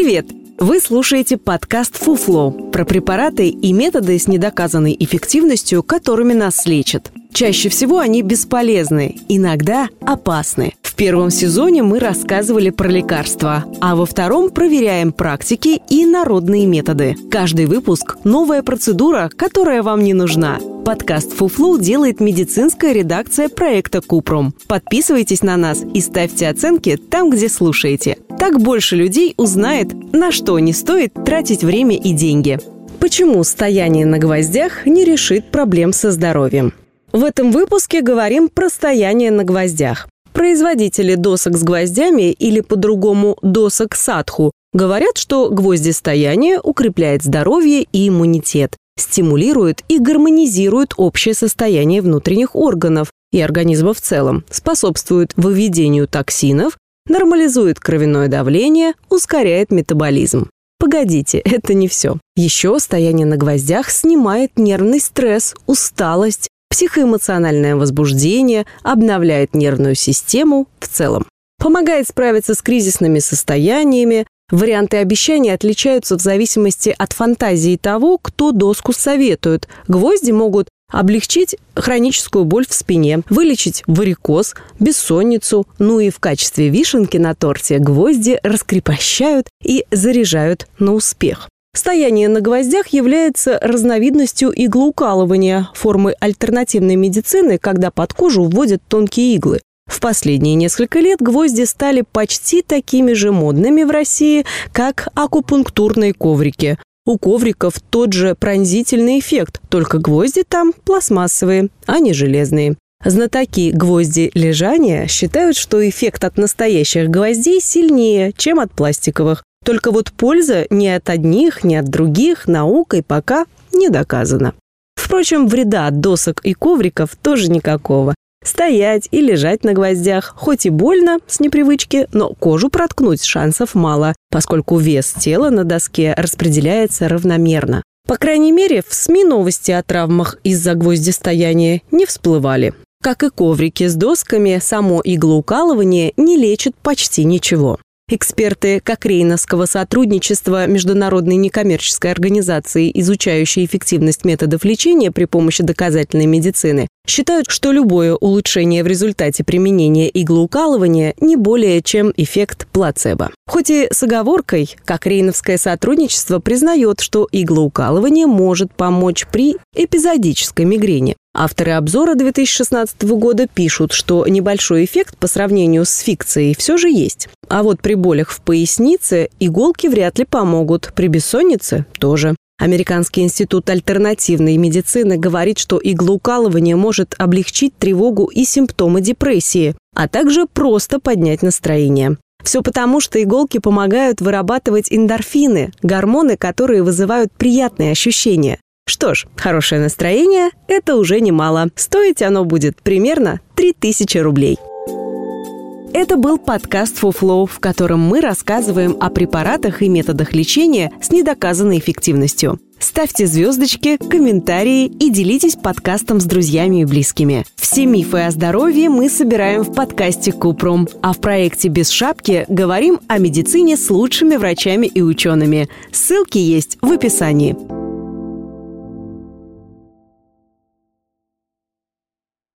Привет! Вы слушаете подкаст «Фуфло» про препараты и методы с недоказанной эффективностью, которыми нас лечат. Чаще всего они бесполезны, иногда опасны. В первом сезоне мы рассказывали про лекарства, а во втором проверяем практики и народные методы. Каждый выпуск – новая процедура, которая вам не нужна. Подкаст «Фуфлу» делает медицинская редакция проекта «Купром». Подписывайтесь на нас и ставьте оценки там, где слушаете. Так больше людей узнает, на что не стоит тратить время и деньги. Почему стояние на гвоздях не решит проблем со здоровьем? В этом выпуске говорим про стояние на гвоздях. Производители досок с гвоздями или по-другому досок садху говорят, что гвоздистояние укрепляет здоровье и иммунитет, стимулирует и гармонизирует общее состояние внутренних органов и организма в целом, способствует выведению токсинов, нормализует кровяное давление, ускоряет метаболизм. Погодите, это не все. Еще стояние на гвоздях снимает нервный стресс, усталость, психоэмоциональное возбуждение, обновляет нервную систему в целом. Помогает справиться с кризисными состояниями. Варианты обещаний отличаются в зависимости от фантазии того, кто доску советует. Гвозди могут облегчить хроническую боль в спине, вылечить варикоз, бессонницу, ну и в качестве вишенки на торте гвозди раскрепощают и заряжают на успех. Стояние на гвоздях является разновидностью иглоукалывания, формы альтернативной медицины, когда под кожу вводят тонкие иглы. В последние несколько лет гвозди стали почти такими же модными в России, как акупунктурные коврики. У ковриков тот же пронзительный эффект, только гвозди там пластмассовые, а не железные. Знатоки гвозди лежания считают, что эффект от настоящих гвоздей сильнее, чем от пластиковых. Только вот польза ни от одних, ни от других наукой пока не доказана. Впрочем, вреда от досок и ковриков тоже никакого. Стоять и лежать на гвоздях, хоть и больно с непривычки, но кожу проткнуть шансов мало, поскольку вес тела на доске распределяется равномерно. По крайней мере, в СМИ новости о травмах из-за гвоздистояния не всплывали. Как и коврики с досками, само иглоукалывание не лечит почти ничего. Эксперты Кокрейновского сотрудничества Международной некоммерческой организации, изучающей эффективность методов лечения при помощи доказательной медицины, считают, что любое улучшение в результате применения иглоукалывания не более чем эффект плацебо. Хоть и с оговоркой, Кокрейновское сотрудничество признает, что иглоукалывание может помочь при эпизодической мигрени. Авторы обзора 2016 года пишут, что небольшой эффект по сравнению с фикцией все же есть. А вот при болях в пояснице иголки вряд ли помогут, при бессоннице тоже. Американский институт альтернативной медицины говорит, что иглоукалывание может облегчить тревогу и симптомы депрессии, а также просто поднять настроение. Все потому, что иголки помогают вырабатывать эндорфины, гормоны, которые вызывают приятные ощущения. Что ж, хорошее настроение – это уже немало. Стоить оно будет примерно 3000 рублей. Это был подкаст «Фуфлоу», в котором мы рассказываем о препаратах и методах лечения с недоказанной эффективностью. Ставьте звездочки, комментарии и делитесь подкастом с друзьями и близкими. Все мифы о здоровье мы собираем в подкасте Купром, а в проекте «Без шапки» говорим о медицине с лучшими врачами и учеными. Ссылки есть в описании.